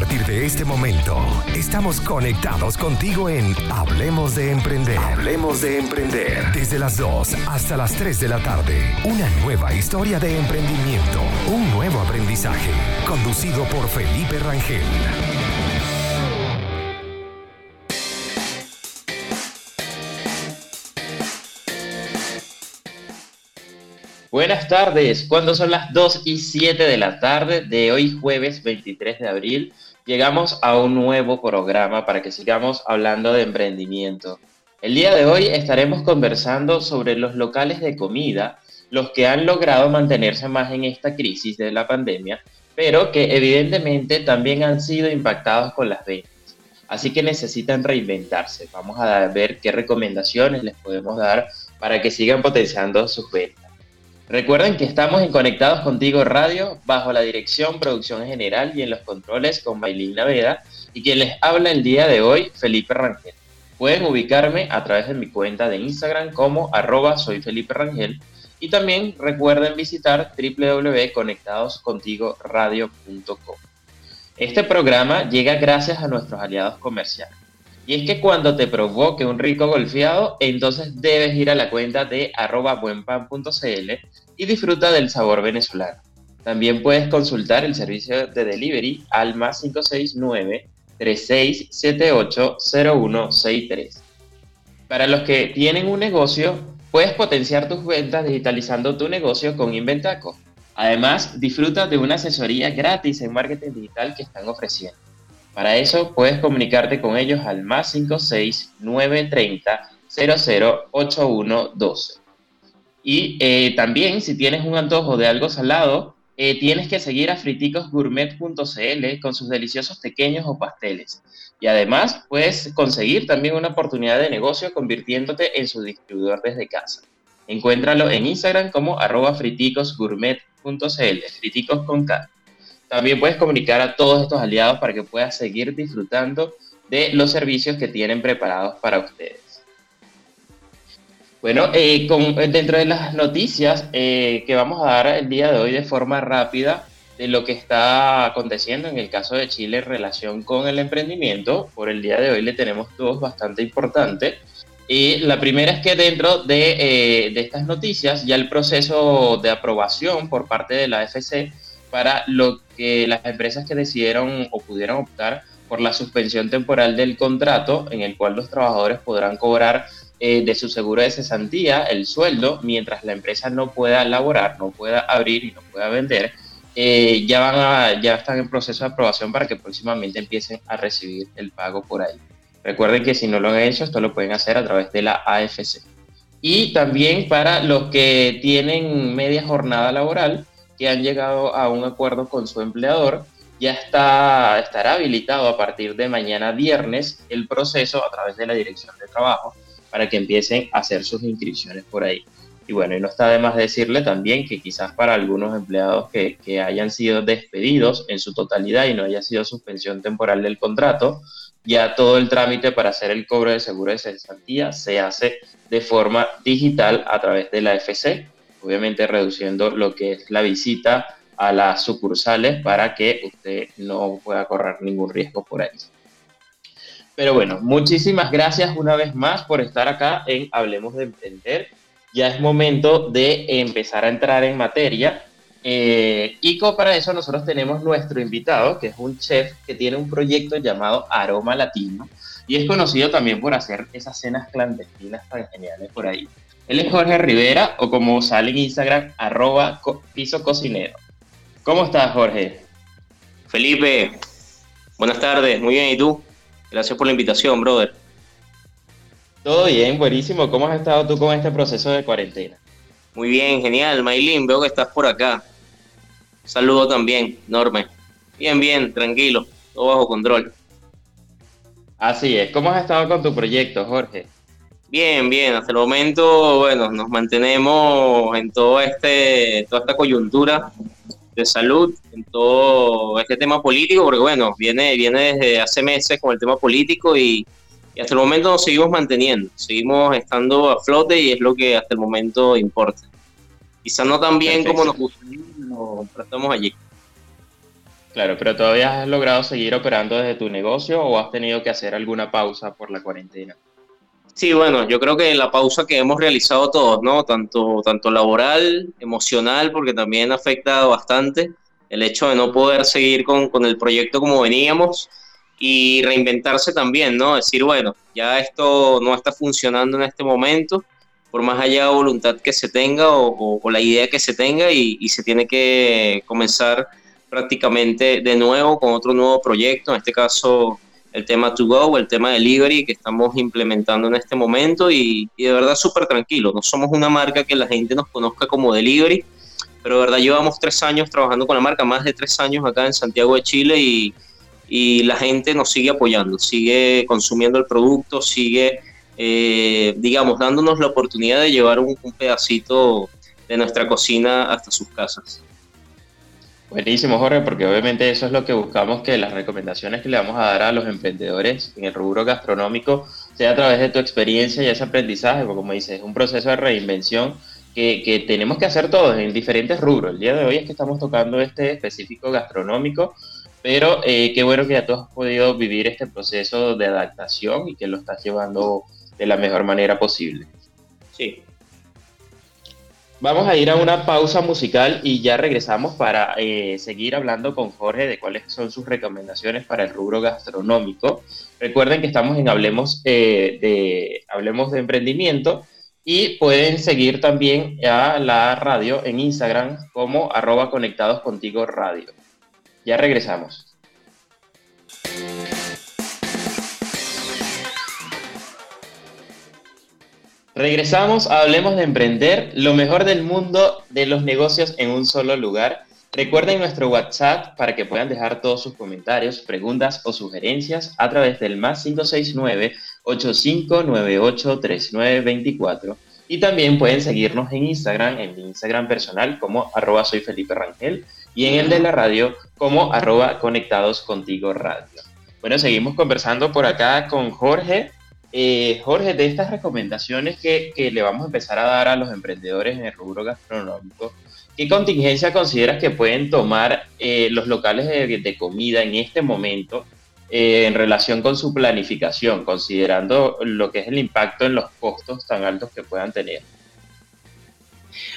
partir de este momento, estamos conectados contigo en Hablemos de Emprender. Hablemos de Emprender. Desde las 2 hasta las 3 de la tarde. Una nueva historia de emprendimiento. Un nuevo aprendizaje. Conducido por Felipe Rangel. Buenas tardes, cuando son las 2 y 7 de la tarde de hoy jueves 23 de abril, llegamos a un nuevo programa para que sigamos hablando de emprendimiento. El día de hoy estaremos conversando sobre los locales de comida, los que han logrado mantenerse más en esta crisis de la pandemia, pero que evidentemente también han sido impactados con las ventas. Así que necesitan reinventarse. Vamos a ver qué recomendaciones les podemos dar para que sigan potenciando sus ventas. Recuerden que estamos en Conectados Contigo Radio bajo la dirección, producción general y en los controles con Bailín Naveda y quien les habla el día de hoy, Felipe Rangel. Pueden ubicarme a través de mi cuenta de Instagram como arroba soy y también recuerden visitar www.conectadoscontigoradio.com. Este programa llega gracias a nuestros aliados comerciales. Y es que cuando te provoque un rico golfeado, entonces debes ir a la cuenta de arroba buenpan.cl y disfruta del sabor venezolano. También puedes consultar el servicio de delivery al más 569 3678 0163. Para los que tienen un negocio, puedes potenciar tus ventas digitalizando tu negocio con Inventaco. Además, disfruta de una asesoría gratis en marketing digital que están ofreciendo. Para eso puedes comunicarte con ellos al más 56 930 008112. Y eh, también si tienes un antojo de algo salado, eh, tienes que seguir a friticosgourmet.cl con sus deliciosos pequeños o pasteles. Y además puedes conseguir también una oportunidad de negocio convirtiéndote en su distribuidor desde casa. Encuéntralo en Instagram como arroba friticosgourmet.cl, friticos. También puedes comunicar a todos estos aliados para que puedas seguir disfrutando de los servicios que tienen preparados para ustedes. Bueno, eh, dentro de las noticias eh, que vamos a dar el día de hoy de forma rápida de lo que está aconteciendo en el caso de Chile en relación con el emprendimiento, por el día de hoy le tenemos dos bastante importantes. Y la primera es que dentro de, eh, de estas noticias ya el proceso de aprobación por parte de la FC para lo que las empresas que decidieron o pudieron optar por la suspensión temporal del contrato en el cual los trabajadores podrán cobrar eh, de su seguro de cesantía el sueldo mientras la empresa no pueda laborar, no pueda abrir y no pueda vender, eh, ya, van a, ya están en proceso de aprobación para que próximamente empiecen a recibir el pago por ahí. Recuerden que si no lo han hecho, esto lo pueden hacer a través de la AFC. Y también para los que tienen media jornada laboral, que han llegado a un acuerdo con su empleador, ya está, estará habilitado a partir de mañana viernes el proceso a través de la Dirección de Trabajo para que empiecen a hacer sus inscripciones por ahí. Y bueno, y no está de más decirle también que quizás para algunos empleados que, hayan sido despedidos en su totalidad y no haya sido suspensión temporal del contrato, ya todo el trámite para hacer el cobro de seguro de cesantía se hace de forma digital a través de la FC obviamente reduciendo lo que es la visita a las sucursales para que usted no pueda correr ningún riesgo por ahí. Pero bueno, muchísimas gracias una vez más por estar acá en Hablemos de Emprender. Ya es momento de empezar a entrar en materia. Eh, y para eso nosotros tenemos nuestro invitado, que es un chef que tiene un proyecto llamado Aroma Latino y es conocido también por hacer esas cenas clandestinas tan geniales por ahí. Él es Jorge Rivera, o como sale en Instagram, arroba piso cocinero. ¿Cómo estás, Jorge? Felipe, buenas tardes, muy bien, ¿y tú? Gracias por la invitación, brother. Todo bien, buenísimo. ¿Cómo has estado tú con este proceso de cuarentena? Muy bien, genial. Maylin, veo que estás por acá. Saludo también, enorme. Bien, bien, tranquilo, todo bajo control. Así es. ¿Cómo has estado con tu proyecto, Jorge? Bien, bien, hasta el momento, bueno, nos mantenemos en todo este, toda esta coyuntura de salud, en todo este tema político, porque bueno, viene, viene desde hace meses con el tema político y, hasta el momento nos seguimos manteniendo, seguimos estando a flote y es lo que hasta el momento importa. Quizás no tan bien como nos gustaría, pero estamos allí. Claro, pero todavía has logrado seguir operando desde tu negocio o has tenido que hacer alguna pausa por la cuarentena. Sí, bueno, yo creo que la pausa que hemos realizado todos, ¿no? Tanto, tanto laboral, emocional, porque también afecta bastante el hecho de no poder seguir con, con el proyecto como veníamos y reinventarse también, ¿no? Decir, bueno, ya esto no está funcionando en este momento, por más allá de voluntad que se tenga o, la idea que se tenga y, y, se tiene que comenzar prácticamente de nuevo con otro nuevo proyecto, en este caso el tema To Go, el tema Delivery que estamos implementando en este momento y, de verdad súper tranquilo, no somos una marca que la gente nos conozca como Delivery, pero de verdad llevamos tres años trabajando con la marca, más de tres años acá en Santiago de Chile y, y la gente nos sigue apoyando, sigue consumiendo el producto, sigue, eh, digamos, dándonos la oportunidad de llevar un pedacito de nuestra cocina hasta sus casas. Buenísimo, Jorge, porque obviamente eso es lo que buscamos, que las recomendaciones que le vamos a dar a los emprendedores en el rubro gastronómico sea a través de tu experiencia y ese aprendizaje, porque como dices, es un proceso de reinvención que, que, tenemos que hacer todos en diferentes rubros. El día de hoy es que estamos tocando este específico gastronómico, pero eh, qué bueno que ya tú has podido vivir este proceso de adaptación y que lo estás llevando de la mejor manera posible. Sí, Vamos a ir a una pausa musical y ya regresamos para eh, seguir hablando con Jorge de cuáles son sus recomendaciones para el rubro gastronómico. Recuerden que estamos en Hablemos, eh, de, Hablemos de Emprendimiento y pueden seguir también a la radio en Instagram como arroba conectados radio. Ya regresamos. Regresamos a Hablemos de Emprender, lo mejor del mundo de los negocios en un solo lugar. Recuerden nuestro WhatsApp para que puedan dejar todos sus comentarios, preguntas o sugerencias a través del más 569-8598-3924. Y también pueden seguirnos en Instagram, en mi Instagram personal como arroba soy Felipe Rangel y en el de la radio como arroba conectados contigo radio. Bueno, seguimos conversando por acá con Jorge eh, Jorge, de estas recomendaciones que, que, le vamos a empezar a dar a los emprendedores en el rubro gastronómico, ¿qué contingencia consideras que pueden tomar eh, los locales de, de, comida en este momento eh, en relación con su planificación, considerando lo que es el impacto en los costos tan altos que puedan tener?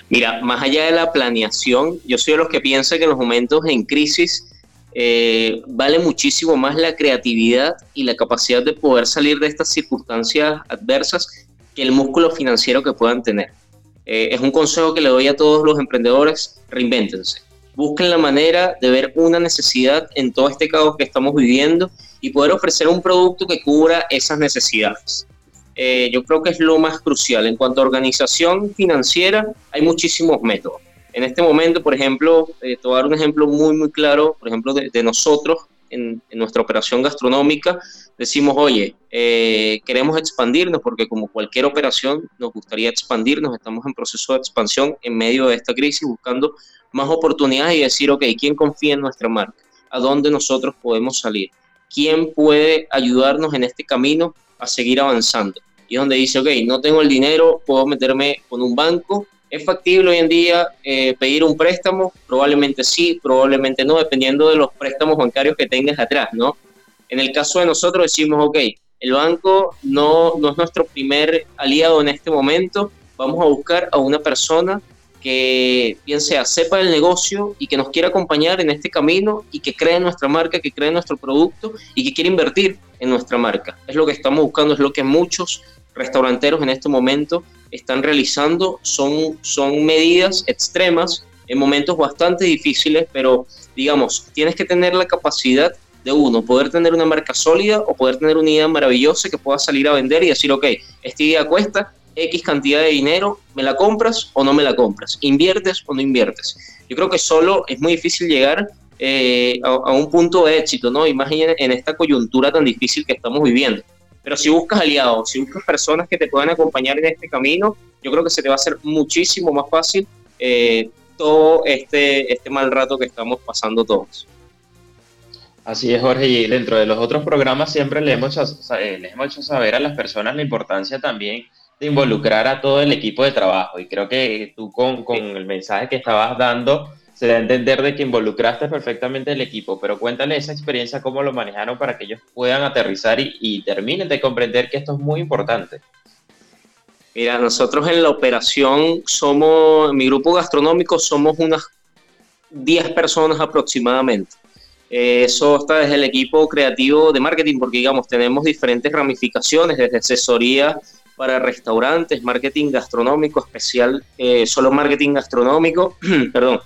Mira, más allá de la planeación, yo soy de los que piensa que en los momentos en crisis eh, vale muchísimo más la creatividad y la capacidad de poder salir de estas circunstancias adversas que el músculo financiero que puedan tener. Eh, es un consejo que le doy a todos los emprendedores, reinvéntense. Busquen la manera de ver una necesidad en todo este caos que estamos viviendo y poder ofrecer un producto que cubra esas necesidades. Eh, yo creo que es lo más crucial. En cuanto a organización financiera, hay muchísimos métodos en este momento, por ejemplo, eh, dar un ejemplo muy, muy claro, por ejemplo, de, nosotros en, nuestra operación gastronómica, decimos, oye, eh, queremos expandirnos porque como cualquier operación nos gustaría expandirnos, estamos en proceso de expansión en medio de esta crisis, buscando más oportunidades y decir, ok, ¿quién confía en nuestra marca? ¿A dónde nosotros podemos salir? ¿Quién puede ayudarnos en este camino a seguir avanzando? Y donde dice, ok, no tengo el dinero, puedo meterme con un banco, ¿Es factible hoy en día eh, pedir un préstamo? Probablemente sí, probablemente no, dependiendo de los préstamos bancarios que tengas atrás, ¿no? En el caso de nosotros decimos, ok, el banco no, no es nuestro primer aliado en este momento, vamos a buscar a una persona que bien sea sepa el negocio y que nos quiera acompañar en este camino y que cree en nuestra marca, que cree en nuestro producto y que quiera invertir en nuestra marca. Es lo que estamos buscando, es lo que muchos restauranteros en este momento están realizando son, son medidas extremas en momentos bastante difíciles, pero digamos, tienes que tener la capacidad de uno, poder tener una marca sólida o poder tener una idea maravillosa que pueda salir a vender y decir, ok, esta idea cuesta X cantidad de dinero, ¿me la compras o no me la compras? ¿Inviertes o no inviertes? Yo creo que solo es muy difícil llegar eh, a, un punto de éxito, ¿no? Imaginen en esta coyuntura tan difícil que estamos viviendo. Pero si buscas aliados, si buscas personas que te puedan acompañar en este camino, yo creo que se te va a hacer muchísimo más fácil eh, todo este, este mal rato que estamos pasando todos. Así es, Jorge, y dentro de los otros programas siempre le hemos, eh, les hemos hecho saber a las personas la importancia también de involucrar a todo el equipo de trabajo. Y creo que tú con, con el mensaje que estabas dando se da a entender de que involucraste perfectamente el equipo, pero cuéntale esa experiencia, cómo lo manejaron para que ellos puedan aterrizar y, y terminen de comprender que esto es muy importante. Mira, nosotros en la operación somos, en mi grupo gastronómico somos unas 10 personas aproximadamente. Eh, eso está desde el equipo creativo de marketing, porque digamos, tenemos diferentes ramificaciones, desde asesoría para restaurantes, marketing gastronómico especial, eh, solo marketing gastronómico, perdón.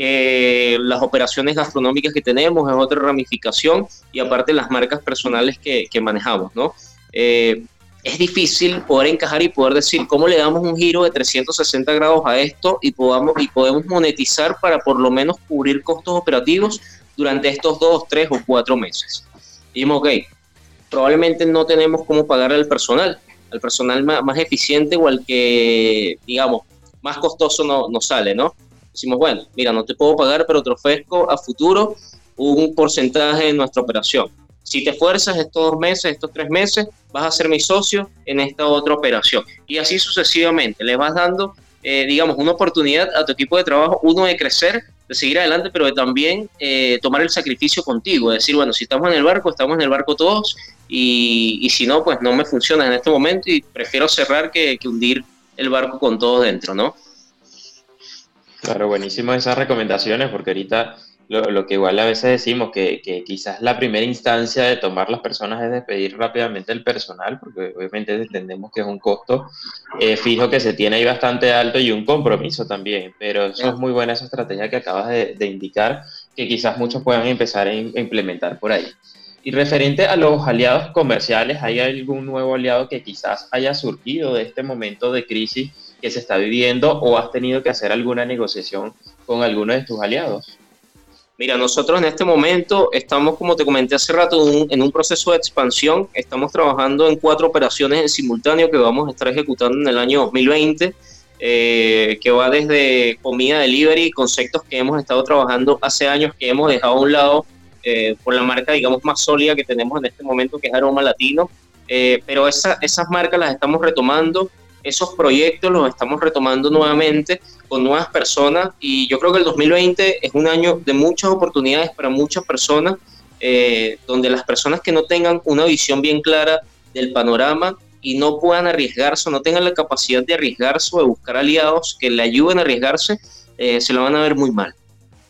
Eh, las operaciones gastronómicas que tenemos es otra ramificación y aparte las marcas personales que, que manejamos, ¿no? es difícil poder encajar y poder decir cómo le damos un giro de 360 grados a esto y, podamos, y podemos monetizar para por lo menos cubrir costos operativos durante estos dos, tres o cuatro meses. Dijimos, ok, probablemente no tenemos cómo pagar al personal, al personal más, eficiente o al que, digamos, más costoso no, no sale, ¿no? Decimos, bueno, mira, no te puedo pagar, pero te ofrezco a futuro un porcentaje de nuestra operación si te esfuerzas estos dos meses, estos tres meses, vas a ser mi socio en esta otra operación. Y así sucesivamente, le vas dando, eh, digamos, una oportunidad a tu equipo de trabajo, uno de crecer, de seguir adelante, pero de también eh, tomar el sacrificio contigo, decir, bueno, si estamos en el barco, estamos en el barco todos, y, si no, pues no me funciona en este momento y prefiero cerrar que, que hundir el barco con todos dentro, ¿no? Claro, buenísimo esas recomendaciones, porque ahorita lo, que igual a veces decimos, que, que, quizás la primera instancia de tomar las personas es despedir rápidamente el personal, porque obviamente entendemos que es un costo eh, fijo que se tiene ahí bastante alto y un compromiso también, pero eso es muy buena esa estrategia que acabas de, de indicar, que quizás muchos puedan empezar a, implementar por ahí. Y referente a los aliados comerciales, ¿hay algún nuevo aliado que quizás haya surgido de este momento de crisis que se está viviendo o has tenido que hacer alguna negociación con alguno de tus aliados? Mira, nosotros en este momento estamos, como te comenté hace rato, en un proceso de expansión. Estamos trabajando en cuatro operaciones en simultáneo que vamos a estar ejecutando en el año 2020, eh, que va desde comida delivery, conceptos que hemos estado trabajando hace años, que hemos dejado a un lado eh, por la marca, digamos, más sólida que tenemos en este momento, que es Aroma Latino. Eh, pero esa, esas marcas las estamos retomando esos proyectos los estamos retomando nuevamente con nuevas personas y yo creo que el 2020 es un año de muchas oportunidades para muchas personas, eh, donde las personas que no tengan una visión bien clara del panorama y no puedan arriesgarse no tengan la capacidad de arriesgarse o de buscar aliados que le ayuden a arriesgarse, eh, se lo van a ver muy mal.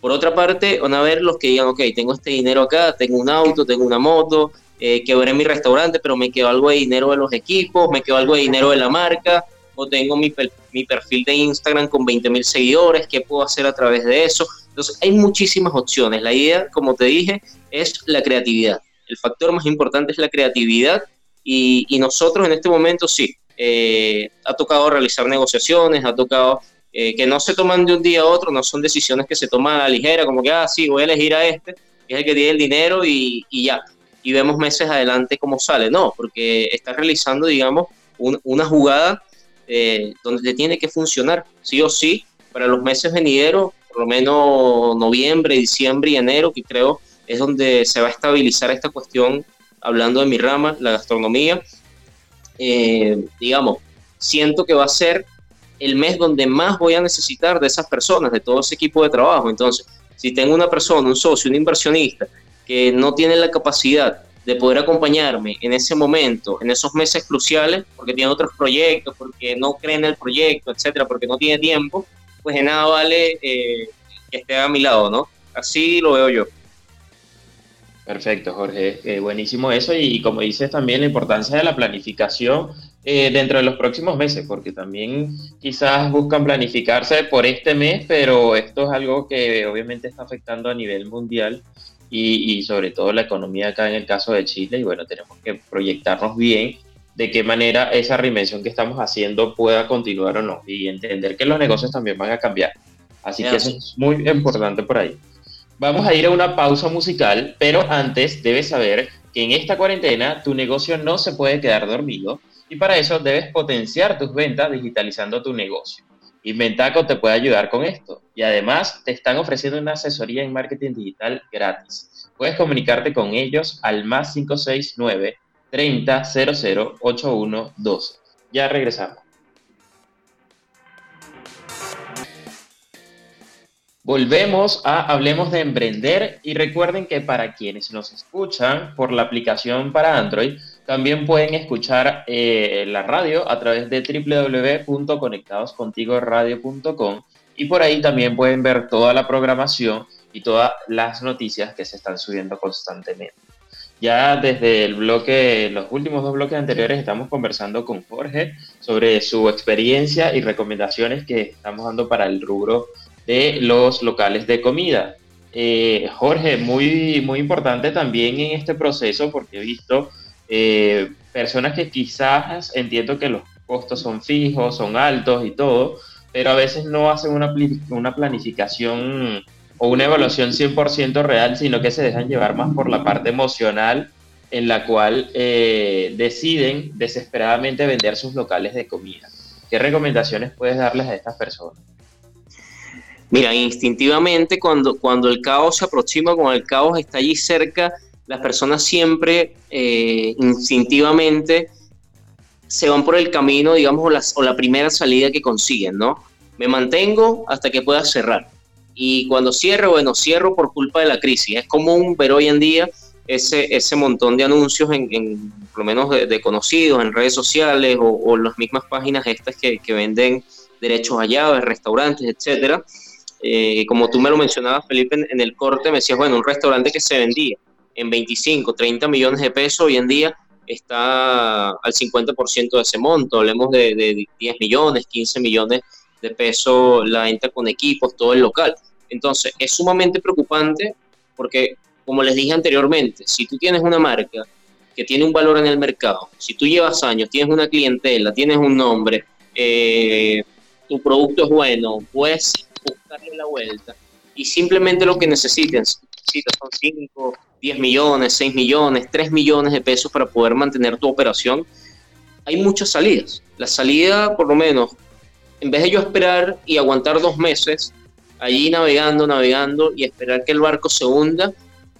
Por otra parte, van a ver los que digan, ok, tengo este dinero acá, tengo un auto, tengo una moto, eh, quebré mi restaurante, pero me quedó algo de dinero de los equipos, me quedó algo de dinero de la marca, o tengo mi, mi perfil de Instagram con 20 mil seguidores, ¿qué puedo hacer a través de eso? Entonces, hay muchísimas opciones. La idea, como te dije, es la creatividad. El factor más importante es la creatividad y, y nosotros en este momento sí, eh, ha tocado realizar negociaciones, ha tocado eh, que no se toman de un día a otro, no son decisiones que se toman a la ligera, como que, ah, sí, voy a elegir a este, que es el que tiene el dinero y, y ya y vemos meses adelante cómo sale. No, porque está realizando, digamos, una jugada eh, donde te tiene que funcionar, sí o sí, para los meses venideros, por lo menos noviembre, diciembre y enero, que creo es donde se va a estabilizar esta cuestión, hablando de mi rama, la gastronomía. Eh, digamos, siento que va a ser el mes donde más voy a necesitar de esas personas, de todo ese equipo de trabajo. Entonces, si tengo una persona, un socio, un inversionista que no tienen la capacidad de poder acompañarme en ese momento, en esos meses cruciales, porque tiene otros proyectos, porque no cree en el proyecto, etcétera, porque no tiene tiempo, pues de nada vale eh, que esté a mi lado, ¿no? Así lo veo yo. Perfecto, Jorge. Eh, buenísimo eso. Y, como dices también la importancia de la planificación eh, dentro de los próximos meses, porque también quizás buscan planificarse por este mes, pero esto es algo que obviamente está afectando a nivel mundial y, sobre todo la economía acá en el caso de Chile. Y bueno, tenemos que proyectarnos bien de qué manera esa reinvención que estamos haciendo pueda continuar o no y entender que los negocios también van a cambiar. Así que eso es muy importante por ahí. Vamos a ir a una pausa musical, pero antes debes saber que en esta cuarentena tu negocio no se puede quedar dormido y para eso debes potenciar tus ventas digitalizando tu negocio. Inventaco te puede ayudar con esto y además te están ofreciendo una asesoría en marketing digital gratis. Puedes comunicarte con ellos al más 569 30 00 8112. Ya regresamos. Volvemos a Hablemos de Emprender y recuerden que para quienes nos escuchan por la aplicación para Android, también pueden escuchar eh, la radio a través de www.conectadoscontigoradio.com y por ahí también pueden ver toda la programación y todas las noticias que se están subiendo constantemente. Ya desde el bloque, los últimos dos bloques anteriores, estamos conversando con Jorge sobre su experiencia y recomendaciones que estamos dando para el rubro de los locales de comida. Eh, Jorge, muy, muy importante también en este proceso porque he visto eh, personas que quizás entiendo que los costos son fijos, son altos y todo, pero a veces no hacen una, planificación o una evaluación 100% real, sino que se dejan llevar más por la parte emocional en la cual eh, deciden desesperadamente vender sus locales de comida. ¿Qué recomendaciones puedes darles a estas personas? Mira, instintivamente cuando, cuando el caos se aproxima, cuando el caos está allí cerca, las personas siempre eh, instintivamente se van por el camino, digamos, o la, primera salida que consiguen, ¿no? Me mantengo hasta que pueda cerrar. Y cuando cierro, bueno, cierro por culpa de la crisis. Es común ver hoy en día ese, ese montón de anuncios, en, por lo menos de, conocidos, en redes sociales o, o, las mismas páginas estas que, que venden derechos a llaves, restaurantes, etcétera. Eh, como tú me lo mencionabas, Felipe, en, en, el corte, me decías, bueno, un restaurante que se vendía en 25, 30 millones de pesos, hoy en día está al 50% de ese monto, hablemos de, de 10 millones, 15 millones de pesos la venta con equipos, todo el local. Entonces, es sumamente preocupante porque, como les dije anteriormente, si tú tienes una marca que tiene un valor en el mercado, si tú llevas años, tienes una clientela, tienes un nombre, eh, tu producto es bueno, puedes buscarle la vuelta y simplemente lo que necesitas, necesitas son 5, 10 millones, 6 millones, 3 millones de pesos para poder mantener tu operación, hay muchas salidas. La salida, por lo menos, en vez de yo esperar y aguantar dos meses allí navegando, navegando y esperar que el barco se hunda,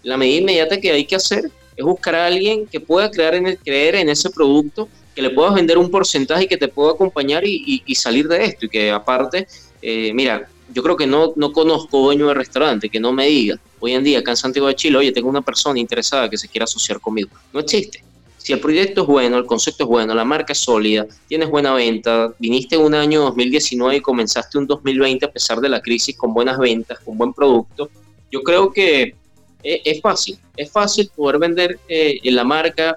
la medida inmediata que hay que hacer es buscar a alguien que pueda creer en, el, creer en ese producto, que le puedas vender un porcentaje y que te pueda acompañar y, y, y salir de esto. Y que aparte, eh, mira, yo creo que no, no conozco dueño de restaurante que no me diga hoy en día acá en Santiago de Chile, oye, tengo una persona interesada que se quiera asociar conmigo. No existe. Si el proyecto es bueno, el concepto es bueno, la marca es sólida, tienes buena venta, viniste un año 2019 y comenzaste un 2020 a pesar de la crisis con buenas ventas, con buen producto, yo creo que es, es fácil, es fácil poder vender eh, en la marca,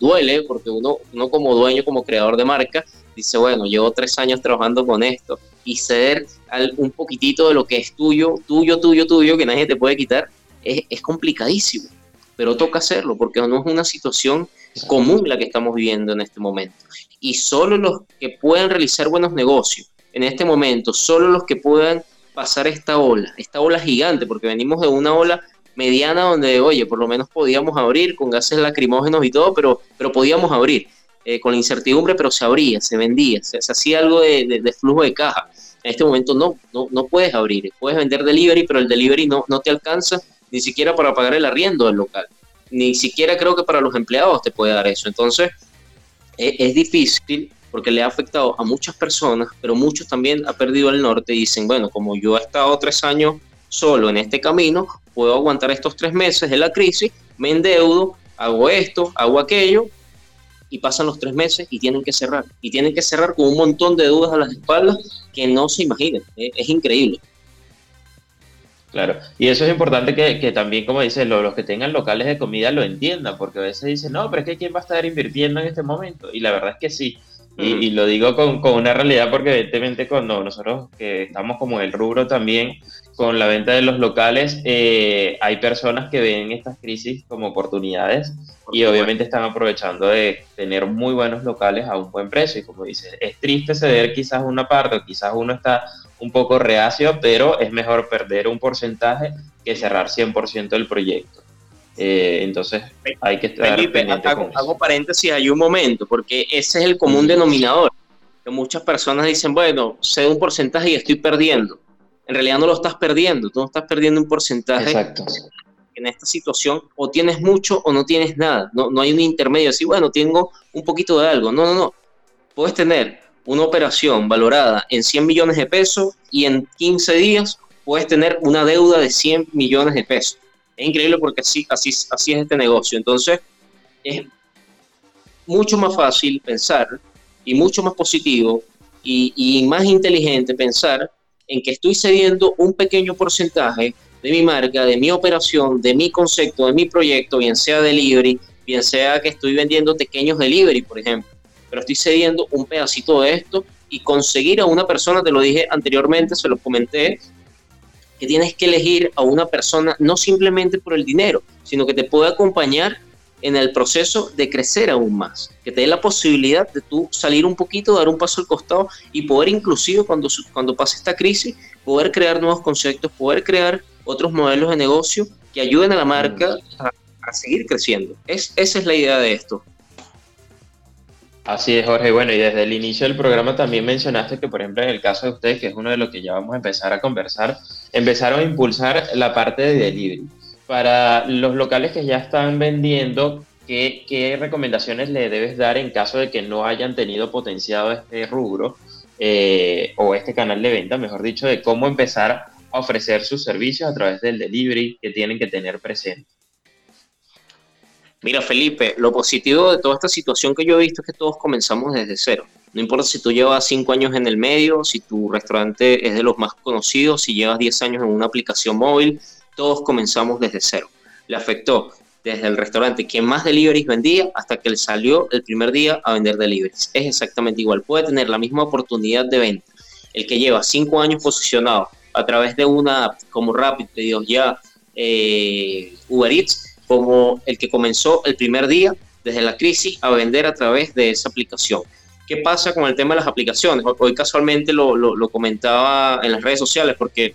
duele porque uno, uno como dueño, como creador de marca, dice, bueno, llevo tres años trabajando con esto y ceder al, un poquitito de lo que es tuyo, tuyo, tuyo, tuyo, que nadie te puede quitar, es, es complicadísimo, pero toca hacerlo porque no es una situación común la que estamos viviendo en este momento. Y solo los que puedan realizar buenos negocios en este momento, solo los que puedan pasar esta ola, esta ola gigante, porque venimos de una ola mediana donde, oye, por lo menos podíamos abrir con gases lacrimógenos y todo, pero, pero podíamos abrir eh, con la incertidumbre, pero se abría, se vendía, se, hacía algo de, flujo de caja. En este momento no, no, no puedes abrir, puedes vender delivery, pero el delivery no, no te alcanza ni siquiera para pagar el arriendo del local ni siquiera creo que para los empleados te puede dar eso. Entonces, es, es, difícil porque le ha afectado a muchas personas, pero muchos también ha perdido el norte y dicen, bueno, como yo he estado tres años solo en este camino, puedo aguantar estos tres meses de la crisis, me endeudo, hago esto, hago aquello, y pasan los tres meses y tienen que cerrar. Y tienen que cerrar con un montón de dudas a las espaldas que no se imaginan. Es, es increíble. Claro, y eso es importante que, que también, como dices, lo, los que tengan locales de comida lo entiendan, porque a veces dicen, no, pero es que ¿quién va a estar invirtiendo en este momento? Y la verdad es que sí, y, mm. y lo digo con, con, una realidad porque evidentemente cuando nosotros que estamos como en el rubro también con la venta de los locales, eh, hay personas que ven estas crisis como oportunidades y obviamente están aprovechando de tener muy buenos locales a un buen precio. Y como dices, es triste ceder quizás una parte, quizás uno está un poco reacio, pero es mejor perder un porcentaje que cerrar 100% del proyecto. Eh, entonces hay que estar Felipe, hago, hago, paréntesis hay un momento, porque ese es el común denominador. Que muchas personas dicen, bueno, sé un porcentaje y estoy perdiendo. En realidad no lo estás perdiendo, tú no estás perdiendo un porcentaje. Exacto. En esta situación o tienes mucho o no tienes nada. No, no hay un intermedio, así, bueno, tengo un poquito de algo. No, no, no. Puedes tener una operación valorada en 100 millones de pesos y en 15 días puedes tener una deuda de 100 millones de pesos. Es increíble porque así, así, así es este negocio. Entonces, es mucho más fácil pensar y mucho más positivo y, y más inteligente pensar en que estoy cediendo un pequeño porcentaje de mi marca, de mi operación, de mi concepto, de mi proyecto, bien sea delivery, bien sea que estoy vendiendo pequeños delivery, por ejemplo, pero estoy cediendo un pedacito de esto y conseguir a una persona, te lo dije anteriormente, se lo comenté, que tienes que elegir a una persona no simplemente por el dinero, sino que te puede acompañar en el proceso de crecer aún más, que te dé la posibilidad de tú salir un poquito, dar un paso al costado y poder inclusive cuando, cuando pase esta crisis, poder crear nuevos conceptos, poder crear otros modelos de negocio que ayuden a la marca a, seguir creciendo. Es, esa es la idea de esto. Así es, Jorge. Bueno, y desde el inicio del programa también mencionaste que, por ejemplo, en el caso de ustedes, que es uno de los que ya vamos a empezar a conversar, empezaron a impulsar la parte de delivery. Para los locales que ya están vendiendo, ¿qué, qué recomendaciones le debes dar en caso de que no hayan tenido potenciado este rubro eh, o este canal de venta, mejor dicho, de cómo empezar a ofrecer sus servicios a través del delivery que tienen que tener presente? Mira, Felipe, lo positivo de toda esta situación que yo he visto es que todos comenzamos desde cero. No importa si tú llevas cinco años en el medio, si tu restaurante es de los más conocidos, si llevas 10 años en una aplicación móvil, todos comenzamos desde cero. Le afectó desde el restaurante quien más deliveries vendía hasta que él salió el primer día a vender deliveries. Es exactamente igual. Puede tener la misma oportunidad de venta. El que lleva cinco años posicionado a través de una app como Rapid Pedidos Ya, eh, Uber Eats, como el que comenzó el primer día desde la crisis a vender a través de esa aplicación. ¿Qué pasa con el tema de las aplicaciones? Hoy casualmente lo, comentaba en las redes sociales porque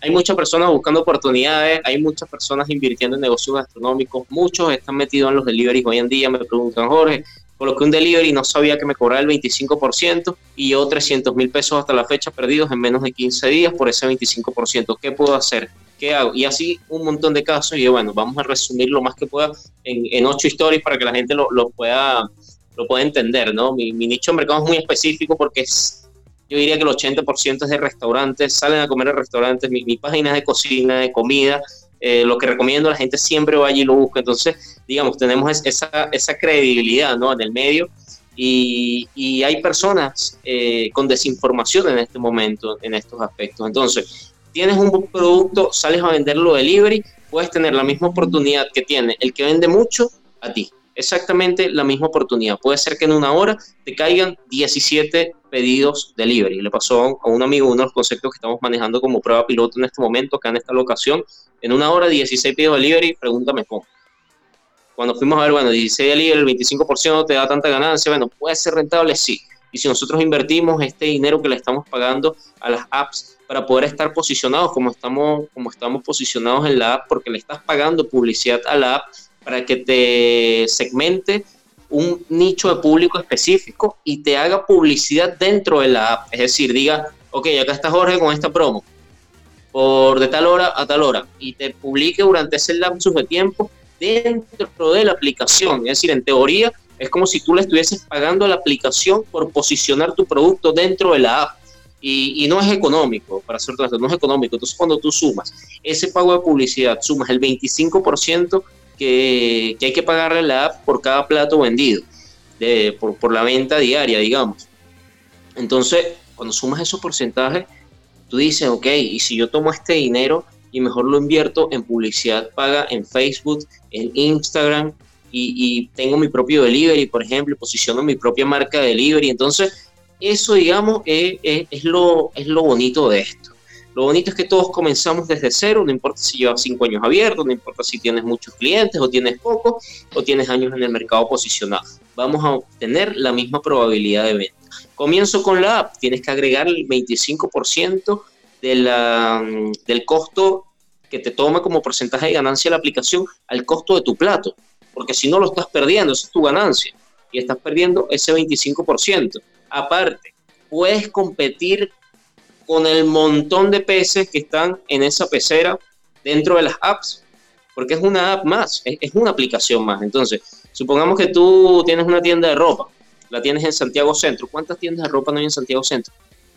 hay muchas personas buscando oportunidades, hay muchas personas invirtiendo en negocios gastronómicos, muchos están metidos en los deliveries hoy en día, me preguntan, Jorge, coloqué un delivery y no sabía que me cobraba el 25% y yo 300 mil pesos hasta la fecha perdidos en menos de 15 días por ese 25%. ¿Qué puedo hacer? ¿Qué hago? Y así un montón de casos y bueno, vamos a resumir lo más que pueda en, en ocho historias para que la gente lo, lo pueda, lo pueda entender, ¿no? Mi, mi, nicho de mercado es muy específico porque es, yo diría que el 80% es de restaurantes, salen a comer a restaurantes, mi, mi página es de cocina, de comida, eh, lo que recomiendo, la gente siempre va allí y lo busca. Entonces, digamos, tenemos esa, esa credibilidad ¿no? en el medio y, y hay personas eh, con desinformación en este momento, en estos aspectos. Entonces, tienes un producto, sales a venderlo delivery, puedes tener la misma oportunidad que tiene el que vende mucho a ti. Exactamente la misma oportunidad. Puede ser que en una hora te caigan 17 pedidos delivery. Le pasó a un amigo uno de los conceptos que estamos manejando como prueba piloto en este momento, acá en esta locación. En una hora, 16 pedidos delivery, pregúntame cómo. Cuando fuimos a ver, bueno, 16 delivery, el 25% te da tanta ganancia, bueno, puede ser rentable, sí. Y si nosotros invertimos este dinero que le estamos pagando a las apps para poder estar posicionados como estamos, como estamos posicionados en la app, porque le estás pagando publicidad a la app para que te segmente un nicho de público específico y te haga publicidad dentro de la app. Es decir, diga, ok, acá está Jorge con esta promo, por de tal hora a tal hora, y te publique durante ese lapso de tiempo dentro de la aplicación. Es decir, en teoría, es como si tú le estuvieses pagando a la aplicación por posicionar tu producto dentro de la app. Y, no es económico, para ser no es económico. Entonces, cuando tú sumas ese pago de publicidad, sumas el 25% que, hay que pagarle a la app por cada plato vendido, de, por, por la venta diaria, digamos. Entonces, cuando sumas esos porcentajes, tú dices, ok, y si yo tomo este dinero y mejor lo invierto en publicidad paga en Facebook, en Instagram, y, tengo mi propio delivery, por ejemplo, posiciono mi propia marca de delivery, entonces eso, digamos, es, lo, es lo bonito de esto. Lo bonito es que todos comenzamos desde cero, no importa si llevas cinco años abiertos, no importa si tienes muchos clientes o tienes pocos o tienes años en el mercado posicionado. Vamos a obtener la misma probabilidad de venta. Comienzo con la app, tienes que agregar el 25% de la, del costo que te toma como porcentaje de ganancia la aplicación al costo de tu plato, porque si no lo estás perdiendo, esa es tu ganancia, y estás perdiendo ese 25%. Aparte, puedes competir con el montón de peces que están en esa pecera dentro de las apps, porque es una app más, es, una aplicación más. Entonces, supongamos que tú tienes una tienda de ropa, la tienes en Santiago Centro. ¿Cuántas tiendas de ropa no hay en Santiago Centro?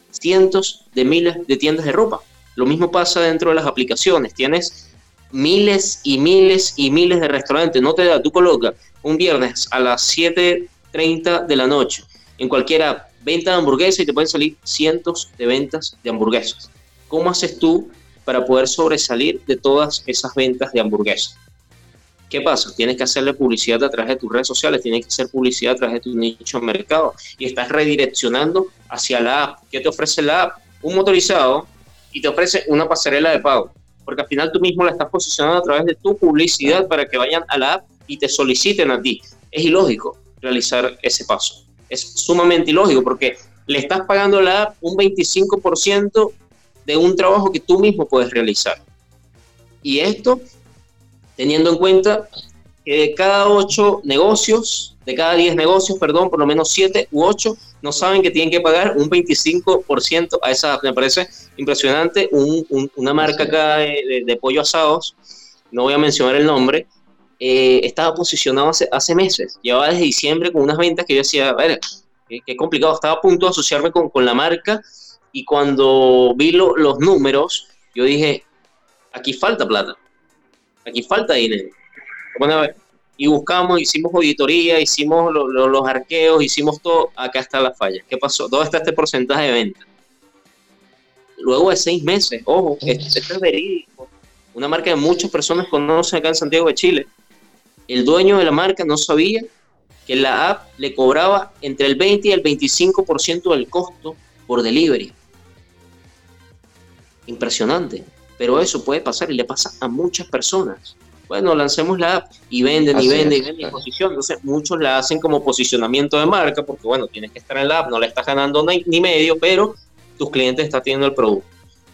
Cientos de miles de tiendas de ropa. Lo mismo pasa dentro de las aplicaciones. Tienes miles y miles y miles de restaurantes. No te da, tú colocas un viernes a las 7.30 de la noche en cualquiera venta de hamburguesa y te pueden salir cientos de ventas de hamburguesas. ¿Cómo haces tú para poder sobresalir de todas esas ventas de hamburguesas? ¿Qué pasa? Tienes que hacerle publicidad a través de tus redes sociales, tienes que hacer publicidad a través de tu nicho de mercado y estás redireccionando hacia la app. ¿Qué te ofrece la app? Un motorizado y te ofrece una pasarela de pago porque al final tú mismo la estás posicionando a través de tu publicidad para que vayan a la app y te soliciten a ti. Es ilógico realizar ese paso. Es sumamente ilógico porque le estás pagando a la app un 25% de un trabajo que tú mismo puedes realizar. Y esto teniendo en cuenta que de cada 8 negocios, de cada 10 negocios, perdón, por lo menos 7 u 8 no saben que tienen que pagar un 25% a esa Me parece impresionante. una marca acá de, pollo asados, no voy a mencionar el nombre, eh, estaba posicionado hace, hace meses. Llevaba desde diciembre con unas ventas que yo decía, a ver, qué, complicado. Estaba a punto de asociarme con, con la marca y cuando vi los números, yo dije, aquí falta plata, aquí falta dinero. Bueno, a ver, y buscamos, hicimos auditoría, hicimos los arqueos, hicimos todo, acá está la falla. ¿Qué pasó? ¿Dónde está este porcentaje de venta? Luego de seis meses, ojo, esto, es verídico. Una marca que muchas personas conocen acá en Santiago de Chile. El dueño de la marca no sabía que la app le cobraba entre el 20 y el 25% del costo por delivery. Impresionante. Pero eso puede pasar y le pasa a muchas personas bueno, lancemos la app y venden y venden y venden y posición. Entonces muchos la hacen como posicionamiento de marca porque, bueno, tienes que estar en la app, no le estás ganando ni, medio, pero tus clientes están teniendo el producto.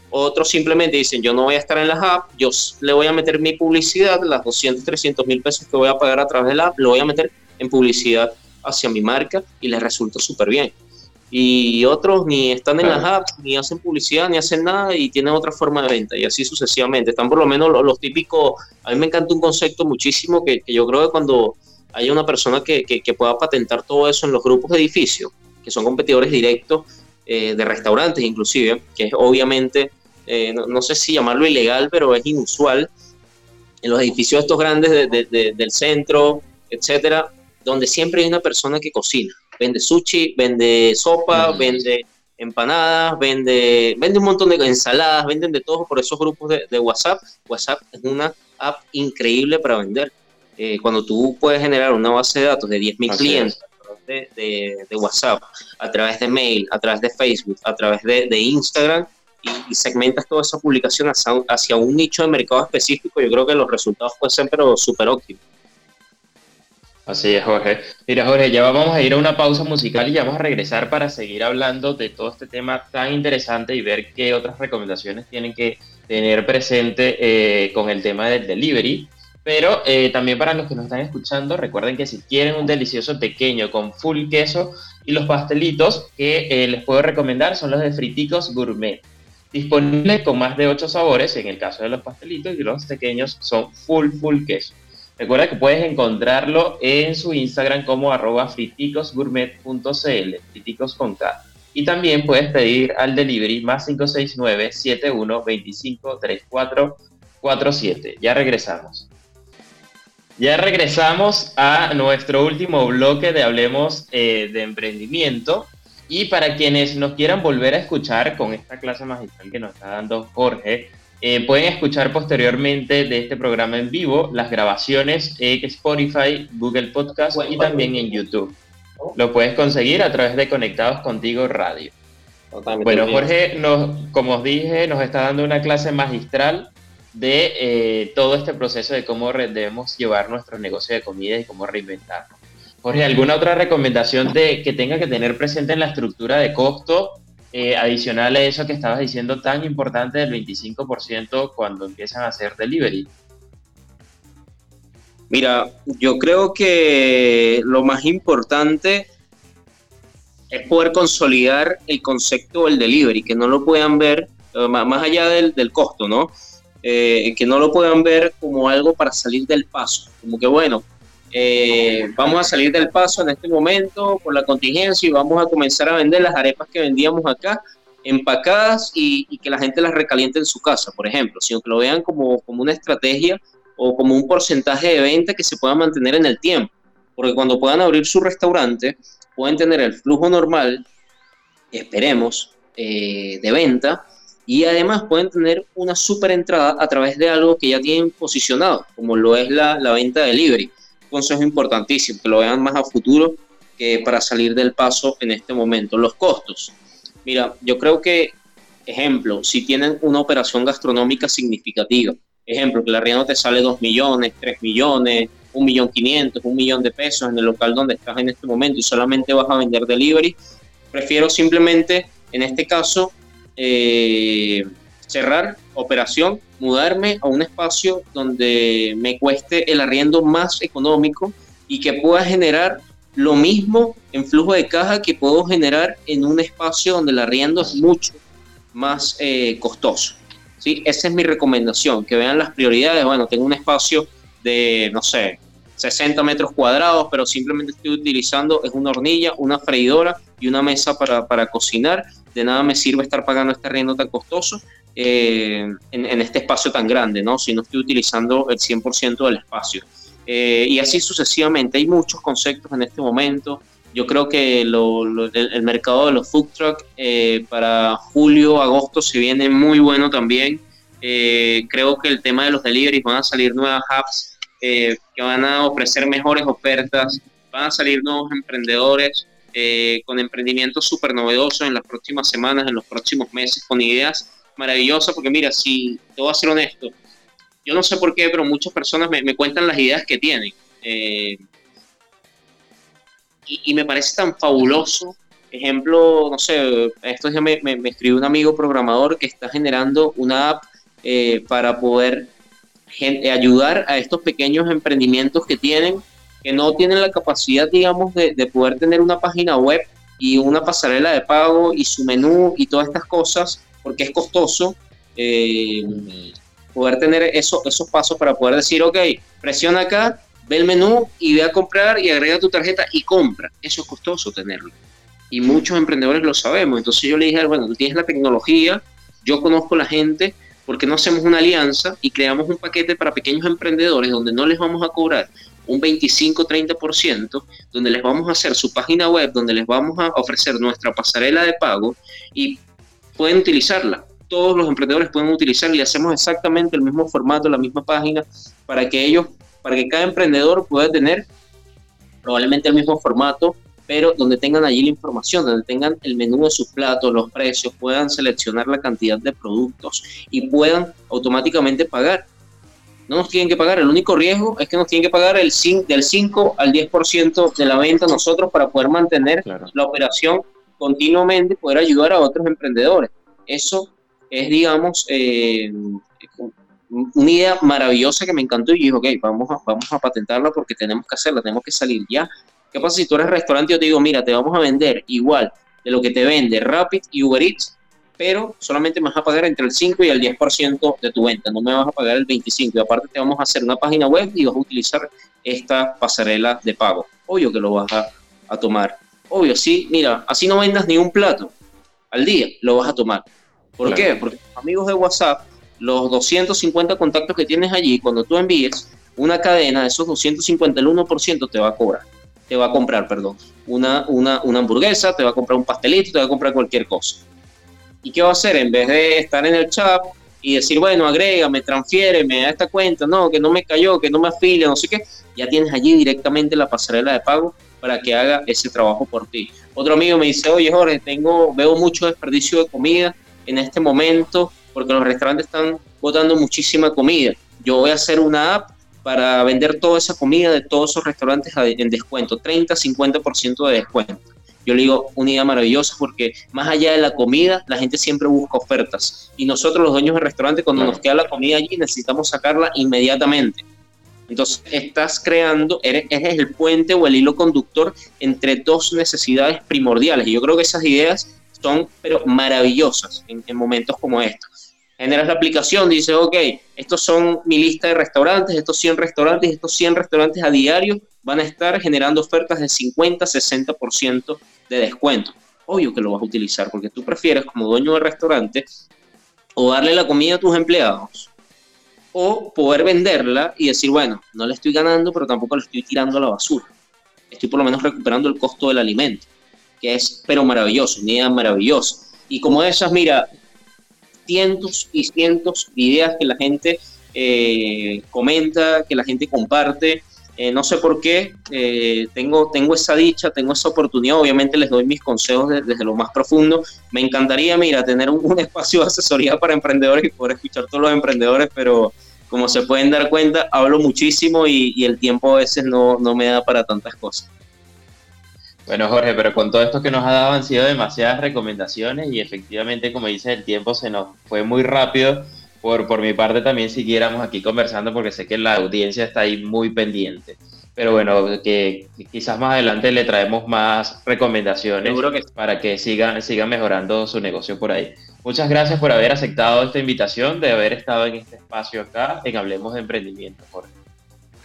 Otros simplemente dicen, yo no voy a estar en la app, yo le voy a meter mi publicidad, las 200, 300 mil pesos que voy a pagar a través de la app, lo voy a meter en publicidad hacia mi marca y les resulta súper bien y otros ni están en las apps, ni hacen publicidad, ni hacen nada y tienen otra forma de venta y así sucesivamente. Están por lo menos los, típicos, a mí me encanta un concepto muchísimo que, yo creo que cuando haya una persona que, que, pueda patentar todo eso en los grupos de edificios, que son competidores directos eh, de restaurantes inclusive, que es obviamente, eh, no, sé si llamarlo ilegal, pero es inusual, en los edificios estos grandes del centro, etcétera, donde siempre hay una persona que cocina vende sushi, vende sopa, vende empanadas, vende, vende un montón de ensaladas, venden de todo por esos grupos de, WhatsApp. WhatsApp es una app increíble para vender. Eh, cuando tú puedes generar una base de datos de 10.000 clientes a través de, WhatsApp, a través de mail, a través de Facebook, a través de, Instagram, y, segmentas toda esa publicación hacia, hacia, un nicho de mercado específico, yo creo que los resultados pueden ser pero súper óptimos. Así es, Jorge. Mira, Jorge, ya vamos a ir a una pausa musical y ya vamos a regresar para seguir hablando de todo este tema tan interesante y ver qué otras recomendaciones tienen que tener presente eh, con el tema del delivery. Pero eh, también para los que nos están escuchando, recuerden que si quieren un delicioso pequeño con full queso y los pastelitos que eh, les puedo recomendar son los de Friticos Gourmet. Disponible con más de 8 sabores, en el caso de los pastelitos, y los pequeños son full, full queso. Recuerda que puedes encontrarlo en su Instagram como arroba friticosgourmet.cl, friticos. Y también puedes pedir al delivery más 569-7125-3447. Ya regresamos. Ya regresamos a nuestro último bloque de Hablemos eh, de Emprendimiento. Y para quienes nos quieran volver a escuchar con esta clase magistral que nos está dando Jorge, eh, pueden escuchar posteriormente de este programa en vivo las grabaciones en Spotify, Google Podcast y también en YouTube. Lo puedes conseguir a través de Conectados Contigo Radio. Bueno, Jorge, nos, como os dije, nos está dando una clase magistral de eh, todo este proceso de cómo debemos llevar nuestro negocio de comida y cómo reinventarlo. Jorge, ¿alguna otra recomendación de que tenga que tener presente en la estructura de costo eh, adicional a eso que estabas diciendo tan importante del 25% cuando empiezan a hacer delivery? Mira, yo creo que lo más importante es poder consolidar el concepto del delivery, que no lo puedan ver, eh, más allá del, costo, ¿no? Eh, que no lo puedan ver como algo para salir del paso, como que bueno, eh, vamos a salir del paso en este momento por la contingencia y vamos a comenzar a vender las arepas que vendíamos acá empacadas y, que la gente las recaliente en su casa, por ejemplo, sino que lo vean como, como una estrategia o como un porcentaje de venta que se pueda mantener en el tiempo. Porque cuando puedan abrir su restaurante, pueden tener el flujo normal, esperemos, eh, de venta, y además pueden tener una super entrada a través de algo que ya tienen posicionado, como lo es la, la venta de delivery. Consejo importantísimo, que lo vean más a futuro que para salir del paso en este momento. Los costos. Mira, yo creo que, ejemplo, si tienen una operación gastronómica significativa, ejemplo, que la arriendo te sale 2 millones, 3 millones, 1 millón 500, 1 millón de pesos en el local donde estás en este momento y solamente vas a vender delivery, prefiero simplemente, en este caso, eh, cerrar operación, mudarme a un espacio donde me cueste el arriendo más económico y que pueda generar lo mismo en flujo de caja que puedo generar en un espacio donde el arriendo es mucho más eh, costoso. ¿sí? Esa es mi recomendación, que vean las prioridades. Bueno, tengo un espacio de, no sé, 60 metros cuadrados, pero simplemente estoy utilizando es una hornilla, una freidora y una mesa para, para cocinar. De nada me sirve estar pagando este arriendo tan costoso eh, en, en, este espacio tan grande, ¿no? Si no estoy utilizando el 100% del espacio. Eh, y así sucesivamente. Hay muchos conceptos en este momento. Yo creo que el, mercado de los food truck eh, para julio, agosto se viene muy bueno también. Eh, creo que el tema de los deliveries van a salir nuevas apps que van a ofrecer mejores ofertas, van a salir nuevos emprendedores con emprendimientos súper novedosos en las próximas semanas, en los próximos meses, con ideas maravillosas, porque mira, si te voy a ser honesto, yo no sé por qué, pero muchas personas me, cuentan las ideas que tienen. Eh, y, me parece tan fabuloso. Ejemplo, no sé, esto ya me, me, escribió un amigo programador que está generando una app eh, para poder ayudar a estos pequeños emprendimientos que tienen, que no tienen la capacidad, digamos, de, poder tener una página web y una pasarela de pago y su menú y todas estas cosas, porque es costoso. Eh, poder tener eso, esos pasos para poder decir, ok, presiona acá, ve el menú y ve a comprar y agrega tu tarjeta y compra. Eso es costoso tenerlo. Y muchos emprendedores lo sabemos. Entonces yo le dije, bueno, tú tienes la tecnología, yo conozco la gente, ¿por qué no hacemos una alianza y creamos un paquete para pequeños emprendedores donde no les vamos a cobrar un 25-30%, donde les vamos a hacer su página web, donde les vamos a ofrecer nuestra pasarela de pago y pueden utilizarla todos los emprendedores pueden utilizar y hacemos exactamente el mismo formato, la misma página, para que ellos, para que cada emprendedor pueda tener probablemente el mismo formato, pero donde tengan allí la información, donde tengan el menú de sus platos, los precios, puedan seleccionar la cantidad de productos y puedan automáticamente pagar. No nos tienen que pagar, el único riesgo es que nos tienen que pagar el del 5 al 10% de la venta nosotros para poder mantener la operación continuamente poder ayudar a otros emprendedores. Eso es, digamos, eh, una idea maravillosa que me encantó y dije, ok, vamos a, vamos a patentarla porque tenemos que hacerla, tenemos que salir ya. ¿Qué pasa si tú eres restaurante yo te digo, mira, te vamos a vender igual de lo que te vende Rapid y Uber Eats, pero solamente me vas a pagar entre el 5 y el 10% de tu venta, no me vas a pagar el 25%. Y aparte te vamos a hacer una página web y vas a utilizar esta pasarela de pago. Obvio que lo vas a, a tomar. Obvio, sí, mira, así no vendas ni un plato al día, lo vas a tomar. ¿Por qué? Porque amigos de WhatsApp, los 250 contactos que tienes allí, cuando tú envíes una cadena de esos 250, el 1% te va a cobrar, te va a comprar, perdón, una, una, una hamburguesa, te va a comprar un pastelito, te va a comprar cualquier cosa. ¿Y qué va a hacer? En vez de estar en el chat y decir, bueno, agrégame, transfiéreme a esta cuenta, no, que no me cayó, que no me afilia, no sé qué, ya tienes allí directamente la pasarela de pago para que haga ese trabajo por ti. Otro amigo me dice, oye Jorge, tengo, veo mucho desperdicio de comida en este momento porque los restaurantes están botando muchísima comida. Yo voy a hacer una app para vender toda esa comida de todos esos restaurantes en descuento, 30, 50% de descuento. Yo le digo una idea maravillosa porque más allá de la comida, la gente siempre busca ofertas. Y nosotros los dueños del restaurante, cuando nos queda la comida allí, necesitamos sacarla inmediatamente. Entonces, estás creando, eres, el puente o el hilo conductor entre dos necesidades primordiales. Y yo creo que esas ideas son pero maravillosas en, momentos como estos. Generas la aplicación, dices, ok, estos son mi lista de restaurantes, estos 100 restaurantes, estos 100 restaurantes a diario van a estar generando ofertas de 50, 60% de descuento. Obvio que lo vas a utilizar porque tú prefieres como dueño del restaurante o darle la comida a tus empleados o poder venderla y decir, bueno, no le estoy ganando, pero tampoco le estoy tirando a la basura. Estoy por lo menos recuperando el costo del alimento, que es pero maravilloso, una idea maravillosa. Y como esas, mira, cientos y cientos de ideas que la gente eh, comenta, que la gente comparte. Eh, no sé por qué, eh, tengo, tengo esa dicha, tengo esa oportunidad, obviamente les doy mis consejos desde lo más profundo. Me encantaría, mira, tener un, espacio de asesoría para emprendedores y poder escuchar todos los emprendedores, pero como se pueden dar cuenta, hablo muchísimo y, el tiempo a veces no, no me da para tantas cosas. Bueno, Jorge, pero con todo esto que nos ha dado han sido demasiadas recomendaciones y efectivamente, como dices, el tiempo se nos fue muy rápido. Por, por mi parte también siguiéramos aquí conversando porque sé que la audiencia está ahí muy pendiente. Pero bueno, que quizás más adelante le traemos más recomendaciones para que sigan, sigan mejorando su negocio por ahí. Muchas gracias por haber aceptado esta invitación, de haber estado en este espacio acá en Hablemos de Emprendimiento, Jorge.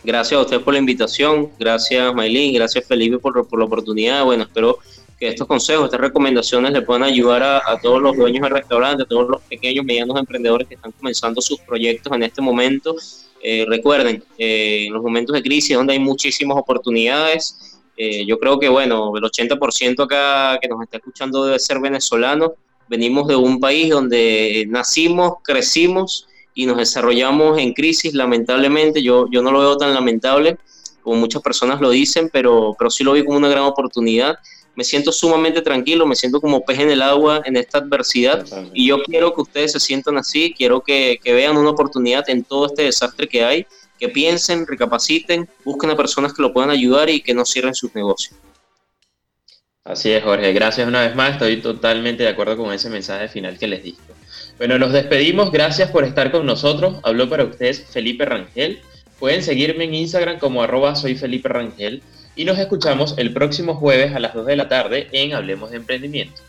Gracias a usted por la invitación, gracias Maylin, gracias Felipe por, por la oportunidad. Bueno, espero que estos consejos, estas recomendaciones le puedan ayudar a, todos los dueños de restaurantes, a todos los pequeños, medianos emprendedores que están comenzando sus proyectos en este momento. Eh, recuerden, eh, en los momentos de crisis donde hay muchísimas oportunidades, eh, yo creo que, bueno, el 80% acá que nos está escuchando debe ser venezolano. Venimos de un país donde nacimos, crecimos y nos desarrollamos en crisis, lamentablemente, yo, yo no lo veo tan lamentable como muchas personas lo dicen, pero, pero sí lo vi como una gran oportunidad. Me siento sumamente tranquilo, me siento como pez en el agua en esta adversidad y yo quiero que ustedes se sientan así, quiero que, que vean una oportunidad en todo este desastre que hay, que piensen, recapaciten, busquen a personas que lo puedan ayudar y que no cierren sus negocios. Así es, Jorge. Gracias una vez más. Estoy totalmente de acuerdo con ese mensaje final que les diste. Bueno, nos despedimos. Gracias por estar con nosotros. Habló para ustedes Felipe Rangel. Pueden seguirme en Instagram como arroba soy Felipe Rangel y nos escuchamos el próximo jueves a las 2 de la tarde en Hablemos de Emprendimiento.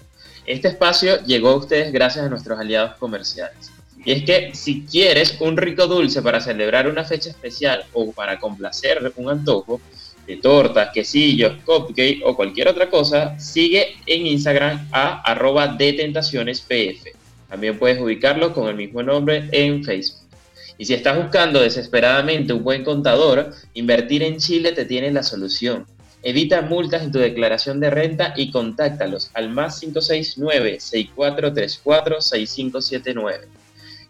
Este espacio llegó a ustedes gracias a nuestros aliados comerciales. Y es que si quieres un rico dulce para celebrar una fecha especial o para complacer un antojo de tortas, quesillos, cupcake o cualquier otra cosa, sigue en Instagram a arroba de tentaciones pf. También puedes ubicarlo con el mismo nombre en Facebook. Y si estás buscando desesperadamente un buen contador, invertir en Chile te tiene la solución. Evita multas en tu declaración de renta y contáctalos al más 569-6434-6579.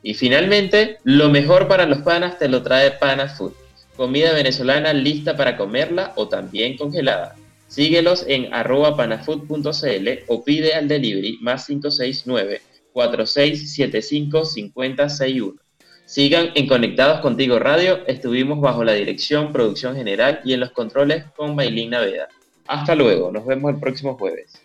Y finalmente, lo mejor para los panas te lo trae Pana Food. Comida venezolana lista para comerla o también congelada. Síguelos en arroba panafood.cl o pide al delivery más 569 4675-5061. Sigan en Conectados Contigo Radio. Estuvimos bajo la dirección, producción general y en los controles con Maylin Naveda. Hasta luego. Nos vemos el próximo jueves.